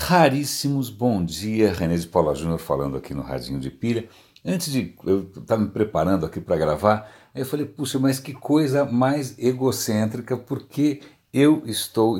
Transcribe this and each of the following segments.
Raríssimos bom dia, René de Paula Júnior falando aqui no Radinho de Pilha. Antes de eu estar me preparando aqui para gravar, eu falei, puxa, mas que coisa mais egocêntrica, porque eu estou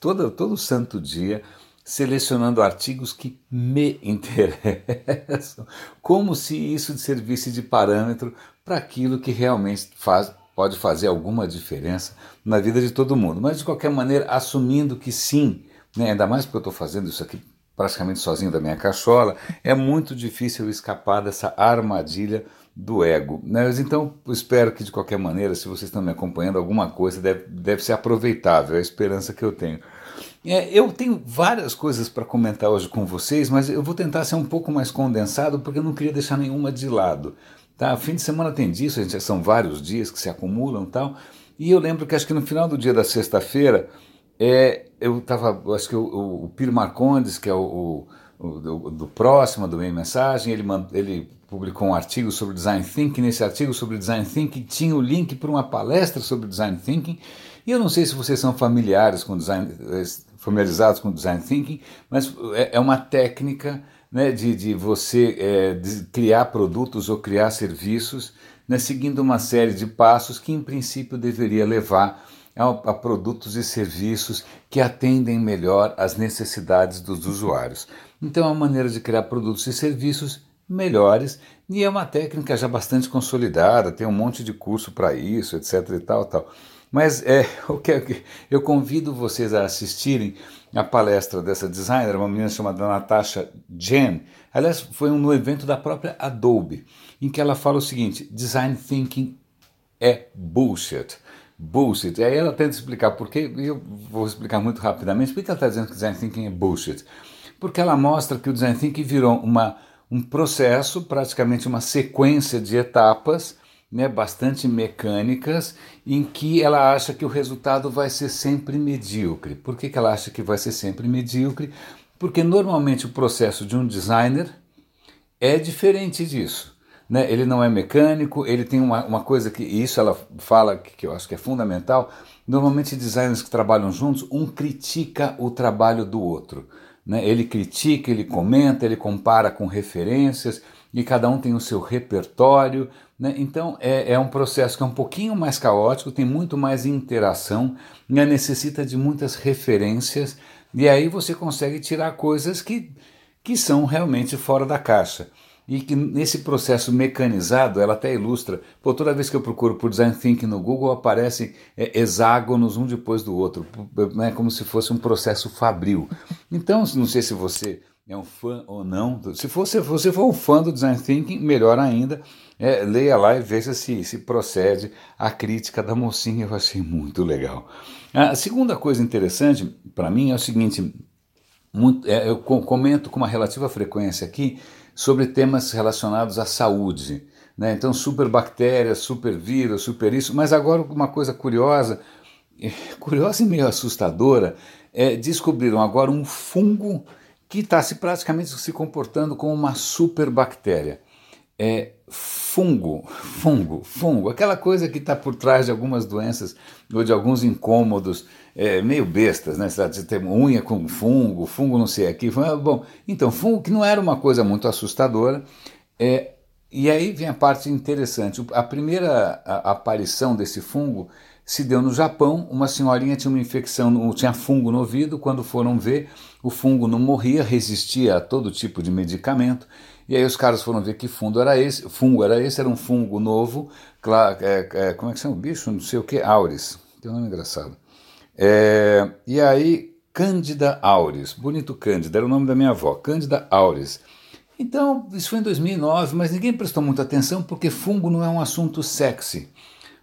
todo, todo santo dia selecionando artigos que me interessam, como se isso servisse de parâmetro para aquilo que realmente faz, pode fazer alguma diferença na vida de todo mundo. Mas de qualquer maneira, assumindo que sim, né? ainda mais porque eu estou fazendo isso aqui praticamente sozinho da minha cachola, é muito difícil escapar dessa armadilha do ego. Né? Mas então, espero que de qualquer maneira, se vocês estão me acompanhando, alguma coisa deve, deve ser aproveitável, é a esperança que eu tenho. É, eu tenho várias coisas para comentar hoje com vocês, mas eu vou tentar ser um pouco mais condensado porque eu não queria deixar nenhuma de lado. Tá? Fim de semana tem disso, gente, são vários dias que se acumulam tal. E eu lembro que acho que no final do dia da sexta-feira é, eu estava, acho que o, o Piro Marcondes, que é o, o, do, do, próximo, do meio mensagem, ele, ele publicou um artigo sobre design thinking. Nesse artigo sobre design thinking tinha o link para uma palestra sobre design thinking. E eu não sei se vocês são familiares com design, familiarizados com design thinking, mas é, é uma técnica né, de, de você é, de criar produtos ou criar serviços, né, seguindo uma série de passos que em princípio deveria levar a, produtos e serviços que atendem melhor às necessidades dos usuários. Então, é uma maneira de criar produtos e serviços melhores e é uma técnica já bastante consolidada, tem um monte de curso para isso, etc e tal, tal. Mas é, o que eu convido vocês a assistirem a palestra dessa designer, uma menina chamada Natasha Jen. Aliás, foi um, no evento da própria Adobe, em que ela fala o seguinte: design thinking é bullshit bullshit. E aí ela tenta explicar por quê, e eu vou explicar muito rapidamente, por que ela está dizendo que design thinking é bullshit? Porque ela mostra que o design thinking virou uma, um processo, praticamente uma sequência de etapas, né, bastante mecânicas, em que ela acha que o resultado vai ser sempre medíocre. Por que, que ela acha que vai ser sempre medíocre? Porque normalmente o processo de um designer é diferente disso né? ele não é mecânico, ele tem uma, uma coisa que, e isso ela fala que, que eu acho que é fundamental, normalmente designers que trabalham juntos, um critica o trabalho do outro. Né? Ele critica, ele comenta, ele compara com referências, e cada um tem o seu repertório. Né? Então é, é um processo que é um pouquinho mais caótico, tem muito mais interação, né? necessita de muitas referências, e aí você consegue tirar coisas que, que são realmente fora da caixa e que nesse processo mecanizado, ela até ilustra, pô, toda vez que eu procuro por design thinking no Google, aparecem é, hexágonos um depois do outro, né, como se fosse um processo fabril. Então, não sei se você é um fã ou não, se você, você for um fã do design thinking, melhor ainda, é, leia lá e veja se, se procede a crítica da mocinha, eu achei muito legal. A segunda coisa interessante para mim é o seguinte, muito, é, eu comento com uma relativa frequência aqui, sobre temas relacionados à saúde. Né? Então, superbactérias, supervírus, super isso. Mas agora, uma coisa curiosa, curiosa e meio assustadora, é descobriram agora um fungo que está se praticamente se comportando como uma superbactéria. É fungo, fungo, fungo, aquela coisa que está por trás de algumas doenças ou de alguns incômodos é, meio bestas, né? Você tem unha com fungo, fungo não sei aqui. Bom, então, fungo que não era uma coisa muito assustadora. É, e aí vem a parte interessante. A primeira a, a aparição desse fungo se deu no Japão. Uma senhorinha tinha uma infecção, tinha fungo no ouvido. Quando foram ver, o fungo não morria, resistia a todo tipo de medicamento. E aí os caras foram ver que fungo era esse. Fungo era esse, era um fungo novo. É, é, como é que chama o bicho? Não sei o que, auris. Tem um nome engraçado. É, e aí, Cândida Auris, bonito Cândida, era o nome da minha avó, Cândida Auris. Então, isso foi em 2009, mas ninguém prestou muita atenção porque fungo não é um assunto sexy.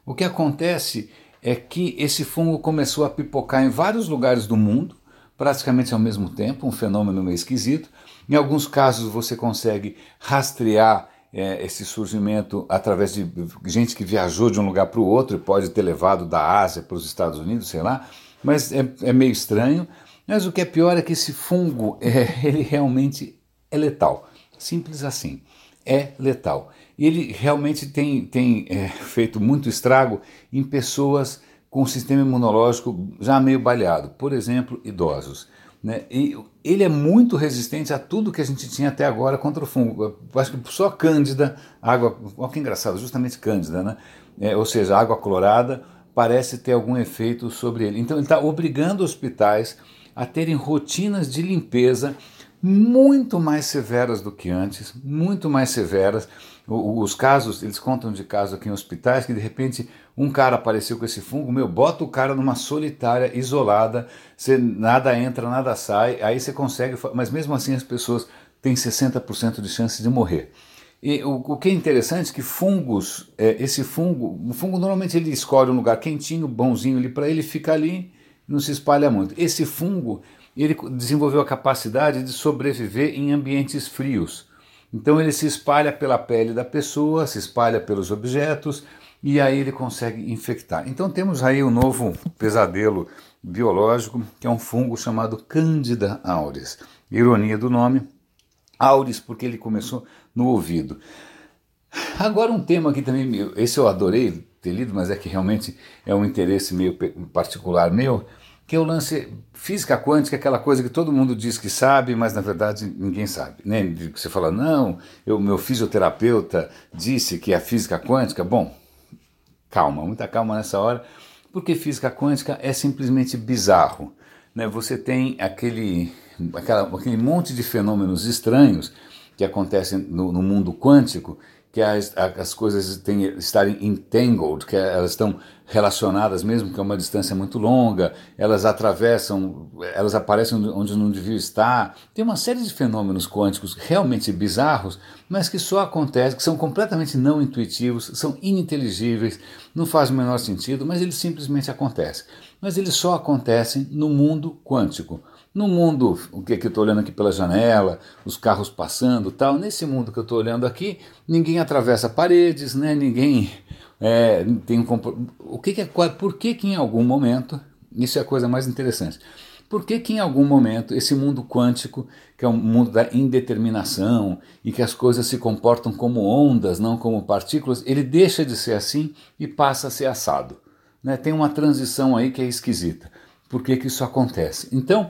O que acontece é que esse fungo começou a pipocar em vários lugares do mundo, praticamente ao mesmo tempo, um fenômeno meio esquisito. Em alguns casos você consegue rastrear é, esse surgimento através de gente que viajou de um lugar para o outro e pode ter levado da Ásia para os Estados Unidos, sei lá mas é, é meio estranho. Mas o que é pior é que esse fungo, é, ele realmente é letal. Simples assim. É letal. E ele realmente tem, tem é, feito muito estrago em pessoas com o sistema imunológico já meio baleado. Por exemplo, idosos. Né? E ele é muito resistente a tudo que a gente tinha até agora contra o fungo. Eu acho que só cândida, água, olha que engraçado, justamente cândida, né? É, ou seja, água clorada, parece ter algum efeito sobre ele. Então ele está obrigando hospitais a terem rotinas de limpeza muito mais severas do que antes, muito mais severas. Os casos, eles contam de casos aqui em hospitais que de repente um cara apareceu com esse fungo, meu, bota o cara numa solitária, isolada, você, nada entra, nada sai, aí você consegue, mas mesmo assim as pessoas têm 60% de chance de morrer. E o, o, que é interessante é que fungos, é, esse fungo, o fungo normalmente ele escolhe um lugar quentinho, bonzinho ali para ele ficar ali, não se espalha muito. Esse fungo, ele desenvolveu a capacidade de sobreviver em ambientes frios. Então ele se espalha pela pele da pessoa, se espalha pelos objetos e aí ele consegue infectar. Então temos aí um novo pesadelo biológico, que é um fungo chamado Candida auris. Ironia do nome, auris porque ele começou no ouvido. Agora um tema que também, esse eu adorei ter lido, mas é que realmente é um interesse meio particular meu, que é o lance física quântica, aquela coisa que todo mundo diz que sabe, mas na verdade ninguém sabe. Né? Você fala, não, eu, meu fisioterapeuta disse que é a física quântica. Bom, calma, muita calma nessa hora, porque física quântica é simplesmente bizarro. Né? Você tem aquele, aquela, aquele monte de fenômenos estranhos que acontecem no, no mundo quântico que as, as coisas têm, estarem entangled, que elas estão relacionadas mesmo que é uma distância muito longa, elas atravessam, elas aparecem onde não deviam estar. Tem uma série de fenômenos quânticos realmente bizarros, mas que só acontecem, que são completamente não intuitivos, são ininteligíveis, não faz o menor sentido, mas eles simplesmente acontecem. Mas eles só acontecem no mundo quântico. No mundo, o que, que eu estou olhando aqui pela janela, os carros passando tal, nesse mundo que eu estou olhando aqui, ninguém atravessa paredes, né? ninguém é, tem um o que, que é, Por que, que em algum momento, isso é a coisa mais interessante, por que, que em algum momento esse mundo quântico, que é um mundo da indeterminação e que as coisas se comportam como ondas, não como partículas, ele deixa de ser assim e passa a ser assado? Né? Tem uma transição aí que é esquisita. Por que, que isso acontece? Então,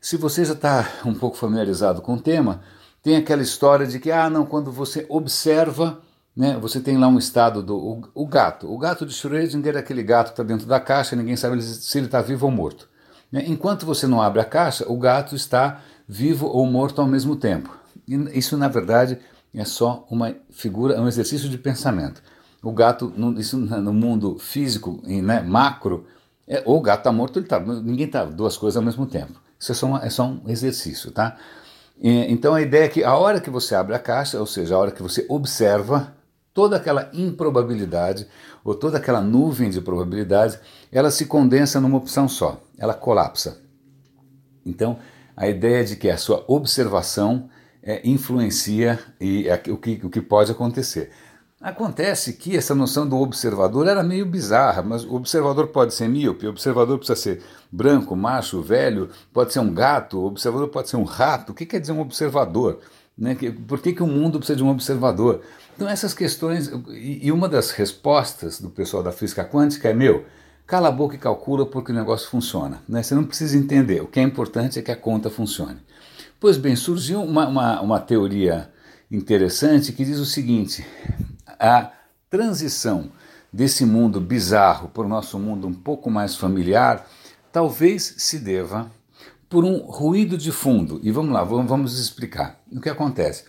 se você já está um pouco familiarizado com o tema, tem aquela história de que, ah, não, quando você observa, né, você tem lá um estado do o, o gato. O gato de Schrödinger é aquele gato que está dentro da caixa, ninguém sabe se ele está vivo ou morto. Né? Enquanto você não abre a caixa, o gato está vivo ou morto ao mesmo tempo. E isso, na verdade, é só uma figura, é um exercício de pensamento. O gato, no, isso no mundo físico, né, macro, é, ou o gato está morto, ele tá, ninguém está duas coisas ao mesmo tempo. Isso é só, uma, é só um exercício, tá? E, então a ideia é que a hora que você abre a caixa, ou seja, a hora que você observa toda aquela improbabilidade ou toda aquela nuvem de probabilidades, ela se condensa numa opção só, ela colapsa. Então, a ideia de que a sua observação é, influencia e é, o, que, o que pode acontecer. Acontece que essa noção do observador era meio bizarra, mas o observador pode ser míope, o observador precisa ser branco, macho, velho, pode ser um gato, o observador pode ser um rato. O que quer dizer um observador? Né? Por que, que o mundo precisa de um observador? Então, essas questões, e uma das respostas do pessoal da física quântica é: meu, cala a boca e calcula porque o negócio funciona. Né? Você não precisa entender, o que é importante é que a conta funcione. Pois bem, surgiu uma, uma, uma teoria interessante que diz o seguinte: a transição desse mundo bizarro para o nosso mundo um pouco mais familiar talvez se deva por um ruído de fundo. E vamos lá, vamos explicar. O que acontece?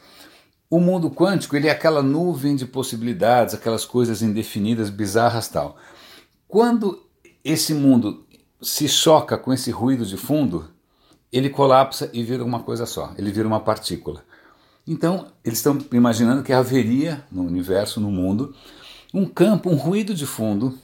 O mundo quântico ele é aquela nuvem de possibilidades, aquelas coisas indefinidas, bizarras tal. Quando esse mundo se choca com esse ruído de fundo, ele colapsa e vira uma coisa só, ele vira uma partícula. Então, eles estão imaginando que haveria no universo, no mundo, um campo, um ruído de fundo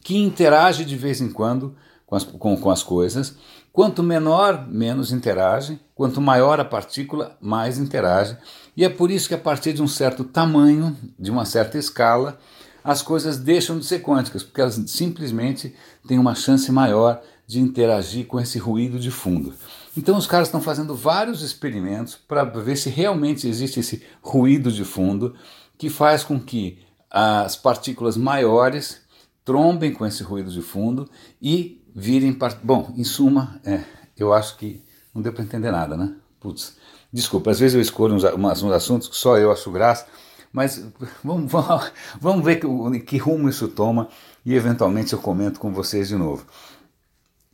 que interage de vez em quando com as, com, com as coisas. Quanto menor, menos interage. Quanto maior a partícula, mais interage. E é por isso que, a partir de um certo tamanho, de uma certa escala, as coisas deixam de ser quânticas, porque elas simplesmente têm uma chance maior de interagir com esse ruído de fundo. Então os caras estão fazendo vários experimentos para ver se realmente existe esse ruído de fundo que faz com que as partículas maiores trombem com esse ruído de fundo e virem. Bom, em suma, é, eu acho que não deu para entender nada, né? Putz, desculpa, às vezes eu escolho uns, uns, assuntos que só eu acho graça, mas vamos, vamos, vamos ver que, que rumo isso toma e eventualmente eu comento com vocês de novo.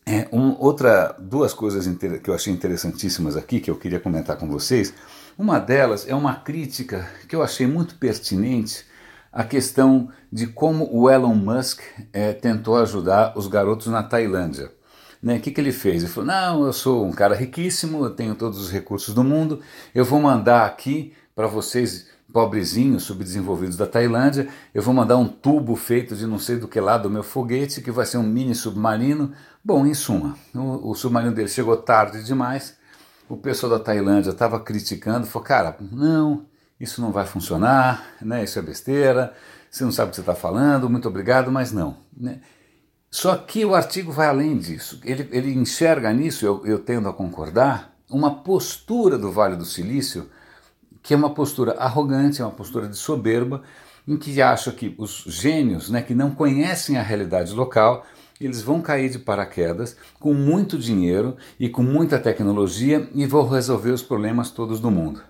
É, um, outra, duas coisas que eu achei interessantíssimas aqui que eu queria comentar com vocês. Uma delas é uma crítica que eu achei muito pertinente à questão de como o Elon Musk é, tentou ajudar os garotos na Tailândia. Né? O que, que ele fez? Ele falou: Não, eu sou um cara riquíssimo, eu tenho todos os recursos do mundo, eu vou mandar aqui para vocês pobrezinhos, subdesenvolvidos da Tailândia, eu vou mandar um tubo feito de não sei do que lá do meu foguete, que vai ser um mini submarino. Bom, em suma, o, o submarino dele chegou tarde demais, o pessoal da Tailândia estava criticando, falou, cara, não, isso não vai funcionar, né, isso é besteira, você não sabe o que você está falando, muito obrigado, mas não. Né? Só que o artigo vai além disso, ele, ele enxerga nisso, eu, eu tendo a concordar, uma postura do Vale do Silício que é uma postura arrogante, é uma postura de soberba, em que acha que os gênios, né, que não conhecem a realidade local, eles vão cair de paraquedas com muito dinheiro e com muita tecnologia e vão resolver os problemas todos do mundo.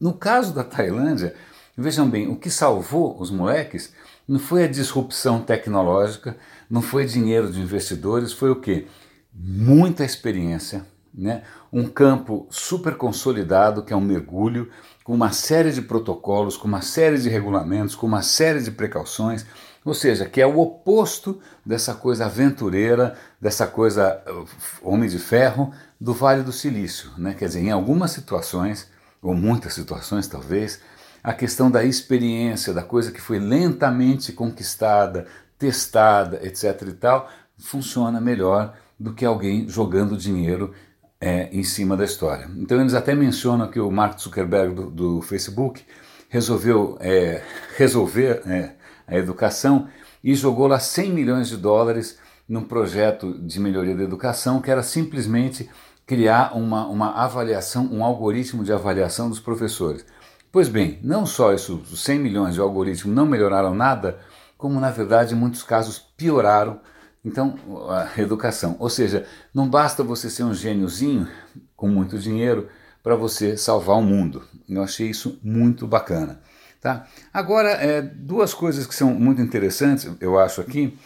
No caso da Tailândia, vejam bem, o que salvou os moleques não foi a disrupção tecnológica, não foi dinheiro de investidores, foi o que? Muita experiência, né? um campo super consolidado que é um mergulho, com uma série de protocolos, com uma série de regulamentos, com uma série de precauções, ou seja, que é o oposto dessa coisa aventureira, dessa coisa uh, homem de ferro do Vale do Silício. Né? Quer dizer, em algumas situações, ou muitas situações talvez, a questão da experiência, da coisa que foi lentamente conquistada, testada, etc. e tal, funciona melhor do que alguém jogando dinheiro é, em cima da história. Então eles até mencionam que o Mark Zuckerberg do, do Facebook resolveu é, resolver é, a educação e jogou lá 100 milhões de dólares num projeto de melhoria da educação que era simplesmente criar uma, uma avaliação, um algoritmo de avaliação dos professores. Pois bem, não só isso, os 100 milhões de algoritmo não melhoraram nada, como na verdade em muitos casos pioraram então, a educação. Ou seja, não basta você ser um gêniozinho com muito dinheiro para você salvar o mundo. Eu achei isso muito bacana. Tá? Agora, é, duas coisas que são muito interessantes, eu acho aqui.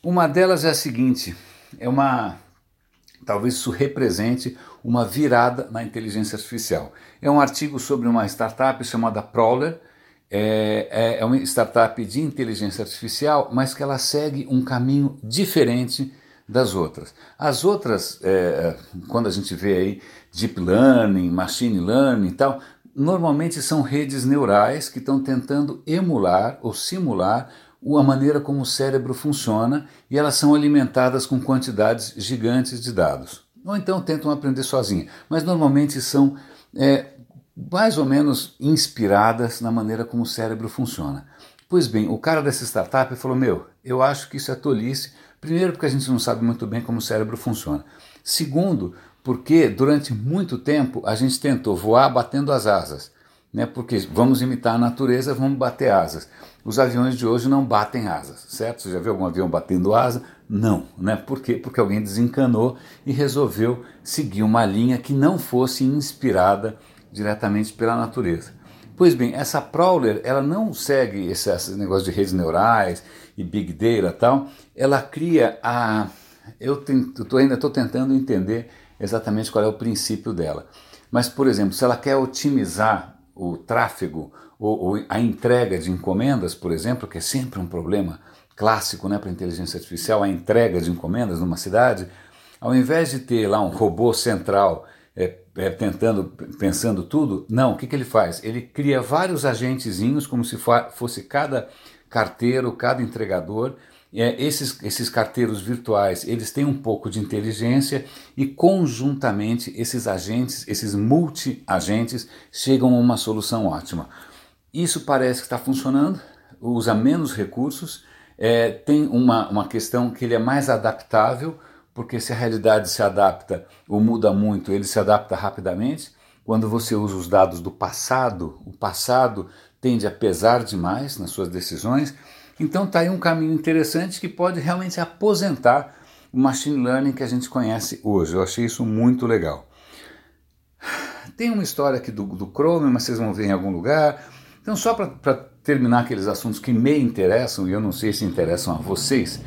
Uma delas é a seguinte: é uma. Talvez isso represente uma virada na inteligência artificial. É um artigo sobre uma startup chamada Prowler é, é, é uma startup de inteligência artificial, mas que ela segue um caminho diferente das outras. As outras, é, quando a gente vê aí deep learning, machine learning e tal, normalmente são redes neurais que estão tentando emular ou simular a maneira como o cérebro funciona e elas são alimentadas com quantidades gigantes de dados. Ou então tentam aprender sozinha, mas normalmente são é, mais ou menos inspiradas na maneira como o cérebro funciona. Pois bem, o cara dessa startup falou: Meu, eu acho que isso é tolice. Primeiro, porque a gente não sabe muito bem como o cérebro funciona. Segundo, porque durante muito tempo a gente tentou voar batendo as asas. Né? Porque vamos imitar a natureza, vamos bater asas. Os aviões de hoje não batem asas, certo? Você já viu algum avião batendo asa? Não, né? Por quê? Porque alguém desencanou e resolveu seguir uma linha que não fosse inspirada diretamente pela natureza. Pois bem, essa Prowler, ela não segue esse, esse negócio de redes neurais e Big Data e tal, ela cria a... Eu, tento, eu ainda estou tentando entender exatamente qual é o princípio dela. Mas, por exemplo, se ela quer otimizar o tráfego ou, ou a entrega de encomendas, por exemplo, que é sempre um problema clássico né, para a inteligência artificial, a entrega de encomendas numa cidade, ao invés de ter lá um robô central é, é, tentando, pensando tudo. Não, o que, que ele faz? Ele cria vários agentezinhos, como se fosse cada carteiro, cada entregador. É, esses, esses carteiros virtuais, eles têm um pouco de inteligência e conjuntamente esses agentes, esses multi-agentes, chegam a uma solução ótima. Isso parece que está funcionando, usa menos recursos, é, tem uma, uma questão que ele é mais adaptável, porque se a realidade se adapta ou muda muito, ele se adapta rapidamente. Quando você usa os dados do passado, o passado tende a pesar demais nas suas decisões. Então está aí um caminho interessante que pode realmente aposentar o machine learning que a gente conhece hoje. Eu achei isso muito legal. Tem uma história aqui do, do Chrome, mas vocês vão ver em algum lugar. Então, só para terminar aqueles assuntos que me interessam, e eu não sei se interessam a vocês,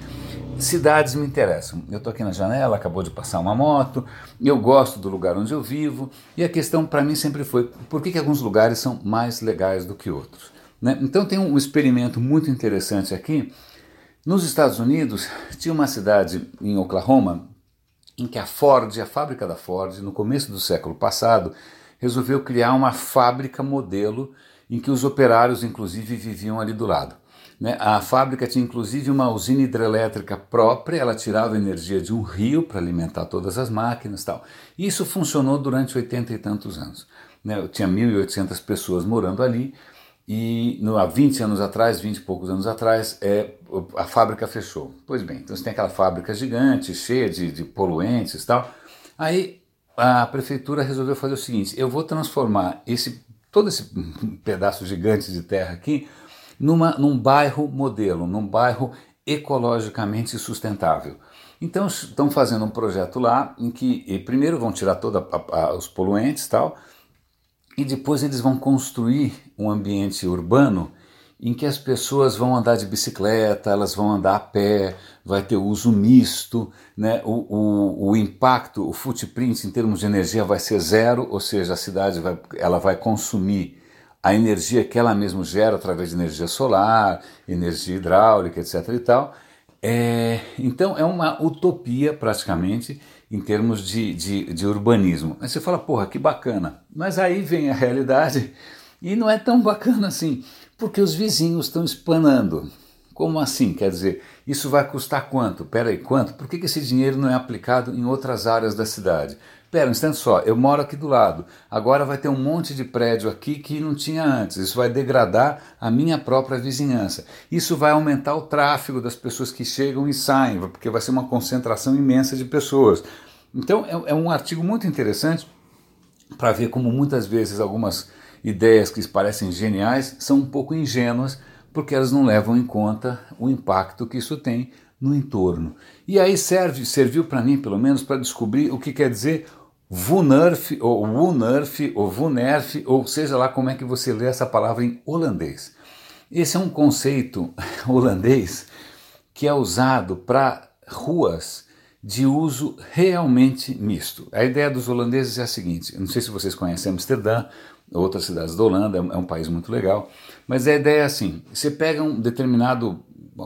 cidades me interessam. Eu estou aqui na janela, acabou de passar uma moto, eu gosto do lugar onde eu vivo, e a questão para mim sempre foi por que, que alguns lugares são mais legais do que outros. Né? Então tem um experimento muito interessante aqui. Nos Estados Unidos, tinha uma cidade em Oklahoma em que a Ford, a fábrica da Ford, no começo do século passado, resolveu criar uma fábrica modelo em que os operários, inclusive, viviam ali do lado. Né? A fábrica tinha inclusive uma usina hidrelétrica própria, ela tirava energia de um rio para alimentar todas as máquinas tal. E isso funcionou durante oitenta e tantos anos. Né? Tinha 1.800 pessoas morando ali e no, há 20 anos atrás, 20 e poucos anos atrás, é, a fábrica fechou. Pois bem, então você tem aquela fábrica gigante, cheia de, de poluentes e tal. Aí a prefeitura resolveu fazer o seguinte: eu vou transformar esse todo esse pedaço gigante de terra aqui numa, num bairro modelo, num bairro ecologicamente sustentável. Então estão fazendo um projeto lá em que primeiro vão tirar todos os poluentes tal, e depois eles vão construir um ambiente urbano em que as pessoas vão andar de bicicleta, elas vão andar a pé, vai ter uso misto, né? o, o, o impacto, o footprint em termos de energia vai ser zero, ou seja, a cidade vai, ela vai consumir a energia que ela mesma gera através de energia solar, energia hidráulica, etc. e tal. É, então é uma utopia praticamente em termos de, de, de urbanismo. Aí você fala, porra, que bacana. Mas aí vem a realidade e não é tão bacana assim, porque os vizinhos estão espanando. Como assim? Quer dizer, isso vai custar quanto? Peraí, quanto? Por que, que esse dinheiro não é aplicado em outras áreas da cidade? Pera um instante só, eu moro aqui do lado, agora vai ter um monte de prédio aqui que não tinha antes, isso vai degradar a minha própria vizinhança. Isso vai aumentar o tráfego das pessoas que chegam e saem, porque vai ser uma concentração imensa de pessoas. Então é, é um artigo muito interessante para ver como muitas vezes algumas ideias que parecem geniais são um pouco ingênuas porque elas não levam em conta o impacto que isso tem no entorno. E aí serve, serviu para mim, pelo menos, para descobrir o que quer dizer VUNERF, ou WUNERF, ou VUNERF, ou seja lá como é que você lê essa palavra em holandês. Esse é um conceito holandês que é usado para ruas de uso realmente misto. A ideia dos holandeses é a seguinte: não sei se vocês conhecem Amsterdã, outras cidades da Holanda, é um é país muito legal, mas a ideia é assim: você pega um determinado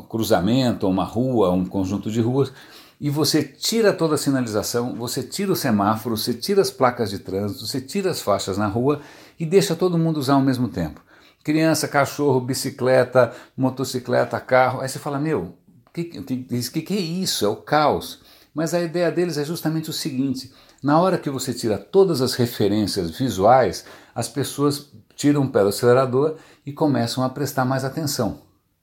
cruzamento, uma rua, um conjunto de ruas, e você tira toda a sinalização, você tira o semáforo, você tira as placas de trânsito, você tira as faixas na rua e deixa todo mundo usar ao mesmo tempo. Criança, cachorro, bicicleta, motocicleta, carro. Aí você fala, meu, o que, que, que é isso? É o caos. Mas a ideia deles é justamente o seguinte: na hora que você tira todas as referências visuais, as pessoas tiram o pé do acelerador e começam a prestar mais atenção.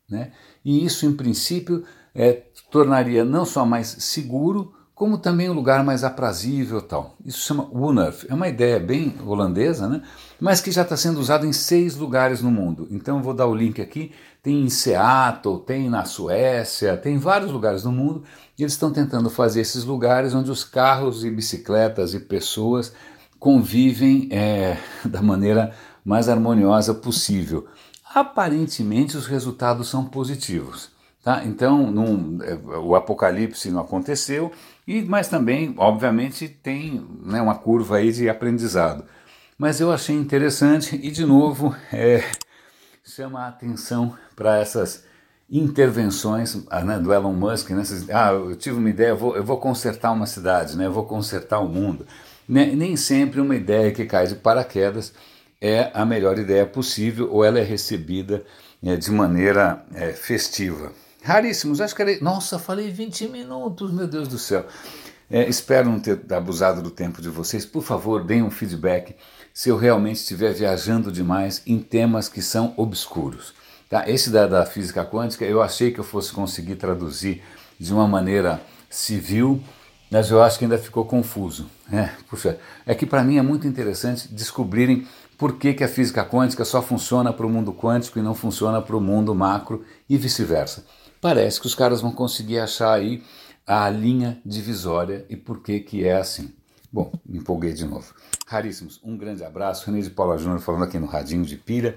Né? E isso, em princípio, é, tornaria não só mais seguro, como também um lugar mais aprazível tal. Isso se chama Wunurf. É uma ideia bem holandesa, né? mas que já está sendo usado em seis lugares no mundo. Então vou dar o link aqui. Tem em Seattle, tem na Suécia, tem vários lugares no mundo. E eles estão tentando fazer esses lugares onde os carros e bicicletas e pessoas convivem é, da maneira mais harmoniosa possível. Aparentemente os resultados são positivos. Tá? Então, num, é, o apocalipse não aconteceu, e, mas também, obviamente, tem né, uma curva aí de aprendizado. Mas eu achei interessante e, de novo, é, chama a atenção para essas intervenções ah, né, do Elon Musk. Né, ah, eu tive uma ideia, eu vou, eu vou consertar uma cidade, né, eu vou consertar o mundo. Nem, nem sempre uma ideia que cai de paraquedas é a melhor ideia possível ou ela é recebida é, de maneira é, festiva. Raríssimos, acho que era. Nossa, falei 20 minutos, meu Deus do céu. É, espero não ter abusado do tempo de vocês. Por favor, deem um feedback se eu realmente estiver viajando demais em temas que são obscuros. Tá? Esse da, da física quântica eu achei que eu fosse conseguir traduzir de uma maneira civil, mas eu acho que ainda ficou confuso. É, puxa, é que para mim é muito interessante descobrirem por que, que a física quântica só funciona para o mundo quântico e não funciona para o mundo macro e vice-versa parece que os caras vão conseguir achar aí a linha divisória e por que, que é assim. Bom, me empolguei de novo. Raríssimos, um grande abraço. René de Paula Júnior falando aqui no Radinho de Pilha.